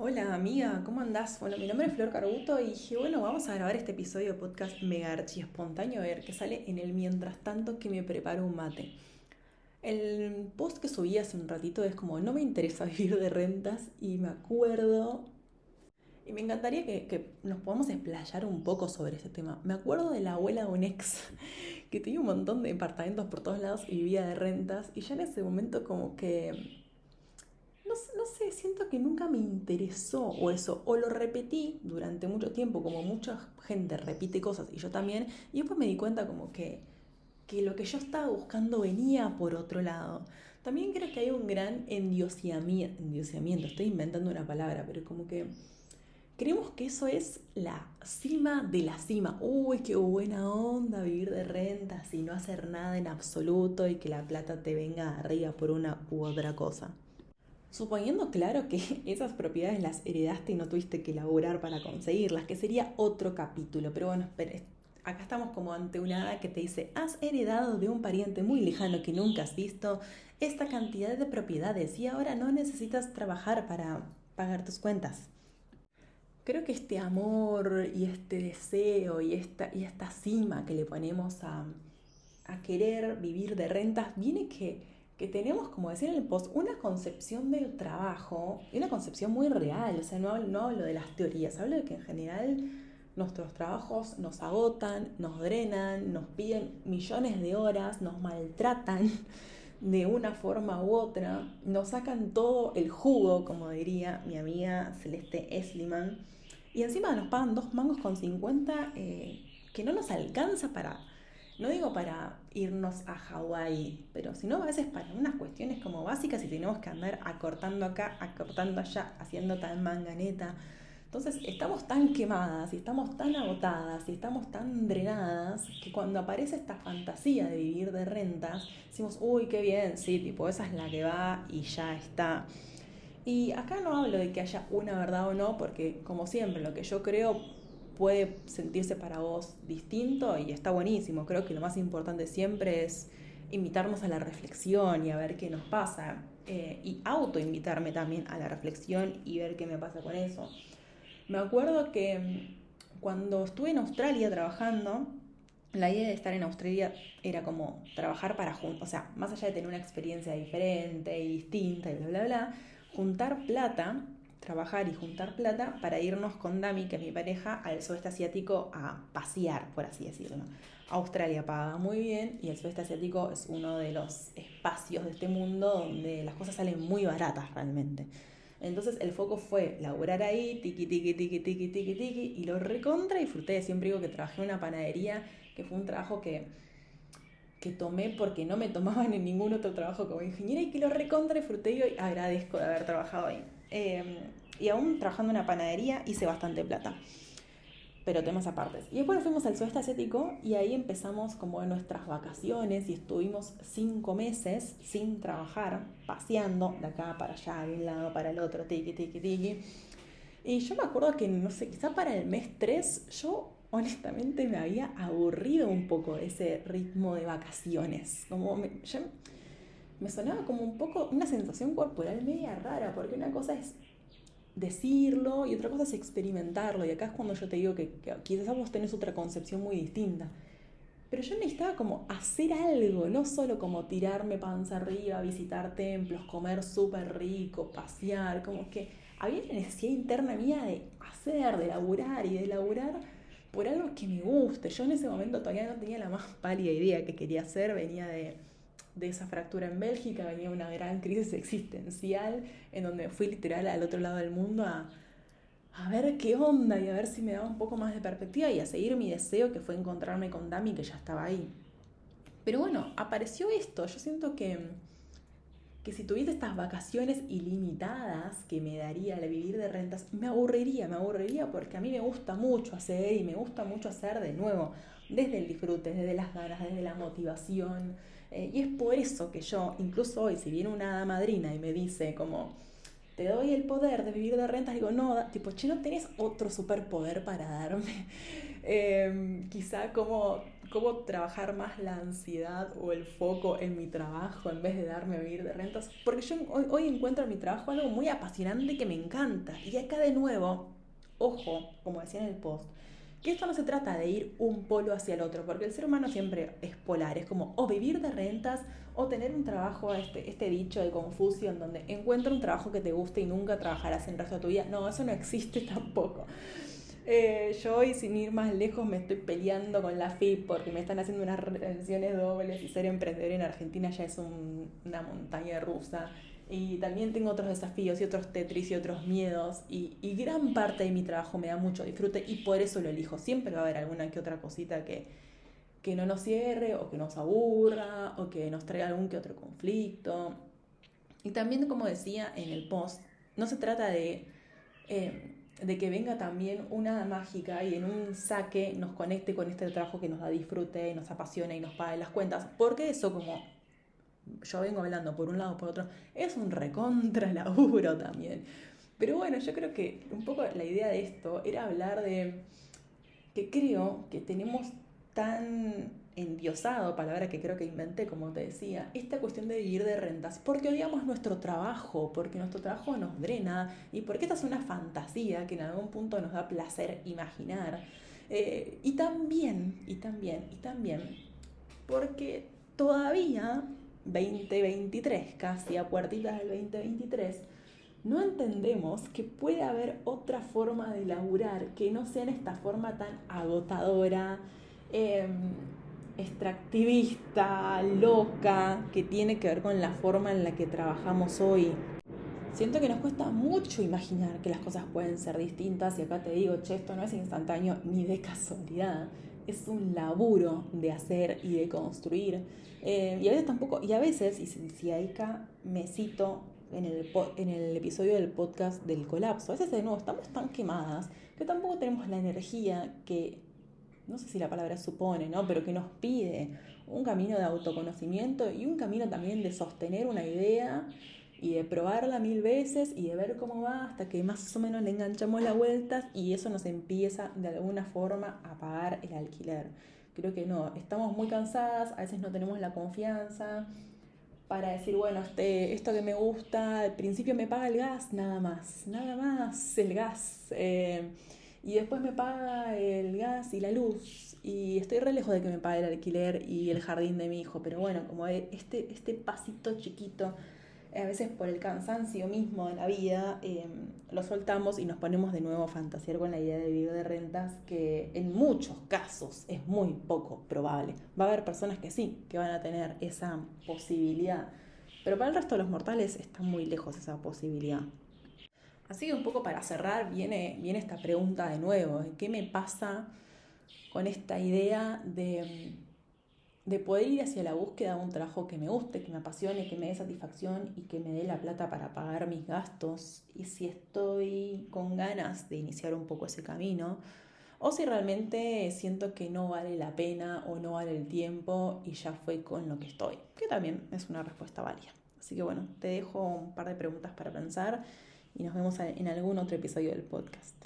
Hola amiga, ¿cómo andás? Bueno, mi nombre es Flor Carbuto y dije, bueno, vamos a grabar este episodio de podcast mega archi espontáneo, ver, que sale en el mientras tanto que me preparo un mate. El post que subí hace un ratito es como, no me interesa vivir de rentas y me acuerdo, y me encantaría que, que nos podamos explayar un poco sobre este tema. Me acuerdo de la abuela de un ex que tenía un montón de departamentos por todos lados y vivía de rentas y ya en ese momento como que sé, siento que nunca me interesó o eso, o lo repetí durante mucho tiempo, como mucha gente repite cosas y yo también, y después me di cuenta como que, que lo que yo estaba buscando venía por otro lado. También creo que hay un gran endiosamiento, estoy inventando una palabra, pero como que creemos que eso es la cima de la cima. Uy, qué buena onda vivir de rentas y no hacer nada en absoluto y que la plata te venga arriba por una u otra cosa. Suponiendo, claro, que esas propiedades las heredaste y no tuviste que laburar para conseguirlas, que sería otro capítulo. Pero bueno, acá estamos como ante una hada que te dice, has heredado de un pariente muy lejano que nunca has visto esta cantidad de propiedades y ahora no necesitas trabajar para pagar tus cuentas. Creo que este amor y este deseo y esta, y esta cima que le ponemos a, a querer vivir de rentas viene que que tenemos, como decía en el post, una concepción del trabajo y una concepción muy real. O sea, no, no hablo de las teorías, hablo de que en general nuestros trabajos nos agotan, nos drenan, nos piden millones de horas, nos maltratan de una forma u otra, nos sacan todo el jugo, como diría mi amiga Celeste Esliman, y encima nos pagan dos mangos con 50 eh, que no nos alcanza para no digo para irnos a Hawái, pero sino a veces para unas cuestiones como básicas y tenemos que andar acortando acá, acortando allá, haciendo tal manganeta. Entonces estamos tan quemadas y estamos tan agotadas y estamos tan drenadas que cuando aparece esta fantasía de vivir de rentas, decimos, uy, qué bien, sí, tipo, esa es la que va y ya está. Y acá no hablo de que haya una verdad o no, porque como siempre, lo que yo creo puede sentirse para vos distinto y está buenísimo. Creo que lo más importante siempre es invitarnos a la reflexión y a ver qué nos pasa. Eh, y auto-invitarme también a la reflexión y ver qué me pasa con eso. Me acuerdo que mm, cuando estuve en Australia trabajando, la idea de estar en Australia era como trabajar para juntos, o sea, más allá de tener una experiencia diferente y distinta y bla, bla, bla, juntar plata trabajar y juntar plata para irnos con Dami, que es mi pareja, al sudeste asiático a pasear, por así decirlo. Australia paga muy bien y el sudeste asiático es uno de los espacios de este mundo donde las cosas salen muy baratas realmente. Entonces el foco fue laburar ahí, tiki, tiki, tiki, tiki, tiki, tiki, y lo recontra disfruté. Siempre digo que trabajé en una panadería, que fue un trabajo que, que tomé porque no me tomaban en ningún otro trabajo como ingeniera y que lo recontra disfruté y agradezco de haber trabajado ahí. Em, y aún trabajando en una panadería hice bastante plata. Pero temas apartes. Y después fuimos al sudeste asiático y ahí empezamos como nuestras vacaciones y estuvimos cinco meses sin trabajar, paseando de acá para allá, de un lado para el otro, tiki, tiki, tiki. Y yo me acuerdo que, no sé, quizá para el mes 3 yo honestamente me había aburrido un poco ese ritmo de vacaciones. Como me sonaba como un poco una sensación corporal media rara, porque una cosa es decirlo y otra cosa es experimentarlo. Y acá es cuando yo te digo que, quizás vos tenés otra concepción muy distinta. Pero yo necesitaba como hacer algo, no solo como tirarme panza arriba, visitar templos, comer súper rico, pasear, como que había una necesidad interna mía de hacer, de laburar y de laburar por algo que me guste. Yo en ese momento todavía no tenía la más pálida idea que quería hacer, venía de de esa fractura en Bélgica venía una gran crisis existencial en donde fui literal al otro lado del mundo a, a ver qué onda y a ver si me daba un poco más de perspectiva y a seguir mi deseo que fue encontrarme con Dami que ya estaba ahí. Pero bueno, apareció esto. Yo siento que, que si tuviese estas vacaciones ilimitadas que me daría el vivir de rentas, me aburriría, me aburriría porque a mí me gusta mucho hacer y me gusta mucho hacer de nuevo, desde el disfrute, desde las ganas, desde la motivación. Eh, y es por eso que yo, incluso hoy, si viene una madrina y me dice como, te doy el poder de vivir de rentas, digo, no, tipo, che, no tenés otro superpoder para darme. Em, quizá cómo, cómo trabajar más la ansiedad o el foco en mi trabajo en vez de darme a vivir de rentas. Porque yo hoy, hoy encuentro en mi trabajo algo muy apasionante que me encanta. Y acá de nuevo, ojo, como decía en el post, que esto no se trata de ir un polo hacia el otro, porque el ser humano siempre es polar, es como o vivir de rentas o tener un trabajo, este, este dicho de Confucio, en donde encuentra un trabajo que te guste y nunca trabajarás en el resto de tu vida. No, eso no existe tampoco. Eh, yo hoy, sin ir más lejos, me estoy peleando con la FIP porque me están haciendo unas retenciones dobles y ser emprendedor en Argentina ya es una montaña rusa. Y también tengo otros desafíos y otros tetris y otros miedos. Y, gran parte de mi trabajo me da mucho disfrute y por eso lo elijo. Siempre va a haber alguna que otra cosita que, que no nos cierre o que nos aburra o que nos traiga algún que otro conflicto. Y también, como decía en el post, no se trata de, eh, de que venga también una mágica y en un saque nos conecte con este trabajo que nos da disfrute, y nos apasiona y nos pague las cuentas. Porque eso, como yo vengo hablando por un lado por otro, es un recontra laburo también. Pero bueno, yo creo que un poco la idea de esto era hablar de que creo que tenemos tan endiosado, palabra que creo que inventé, como te decía, esta cuestión de vivir de rentas, porque odiamos nuestro trabajo, porque nuestro trabajo nos drena y porque esta es una fantasía que en algún punto nos da placer imaginar. Eh, y también, y también, y también, porque todavía 2023, casi a puertitas del 2023, no entendemos que puede haber otra forma de laburar que no sea en esta forma tan agotadora, em, extractivista, loca, que tiene que ver con la forma en la que trabajamos hoy. Siento que nos cuesta mucho imaginar que las cosas pueden ser distintas y acá te digo, che, esto no es instantáneo ni de casualidad es un laburo de hacer y de construir. Eh, y a veces tampoco, y a veces, y si, acá me cito en el, en el episodio del podcast del colapso, a veces de nuevo estamos tan quemadas que tampoco tenemos la energía que, no sé si la palabra supone, ¿no? pero que nos pide un camino de autoconocimiento y un camino también de sostener una idea y de probarla mil veces y de ver cómo va hasta que más o menos le enganchamos las vueltas y eso nos empieza de alguna forma a pagar el alquiler. Creo que no, estamos muy cansadas, a veces no tenemos la confianza para decir, bueno, este, esto que me gusta, al principio me paga el gas, nada más, nada más el gas. Eh, y después me paga el gas y la luz. Y estoy re lejos de que me pague el alquiler y el jardín de mi hijo. Pero bueno, como este, este pasito chiquito a veces por el cansancio mismo de la vida, em, lo soltamos y nos ponemos de nuevo a fantasear con la idea de vivir de rentas, que en muchos casos es muy poco probable. Va a haber personas que sí, que van a tener esa posibilidad, pero para el resto de los mortales está muy lejos esa posibilidad. Así que un poco para cerrar viene, viene esta pregunta de nuevo, ¿qué me pasa con esta idea de de poder ir hacia la búsqueda de un trabajo que me guste, que me apasione, que me dé satisfacción y que me dé la plata para pagar mis gastos, y si estoy con ganas de iniciar un poco ese camino, o si realmente siento que no vale la pena o no vale el tiempo y ya fue con lo que estoy, que también es una respuesta válida. Así que bueno, te dejo un par de preguntas para pensar y nos vemos en algún otro episodio del podcast.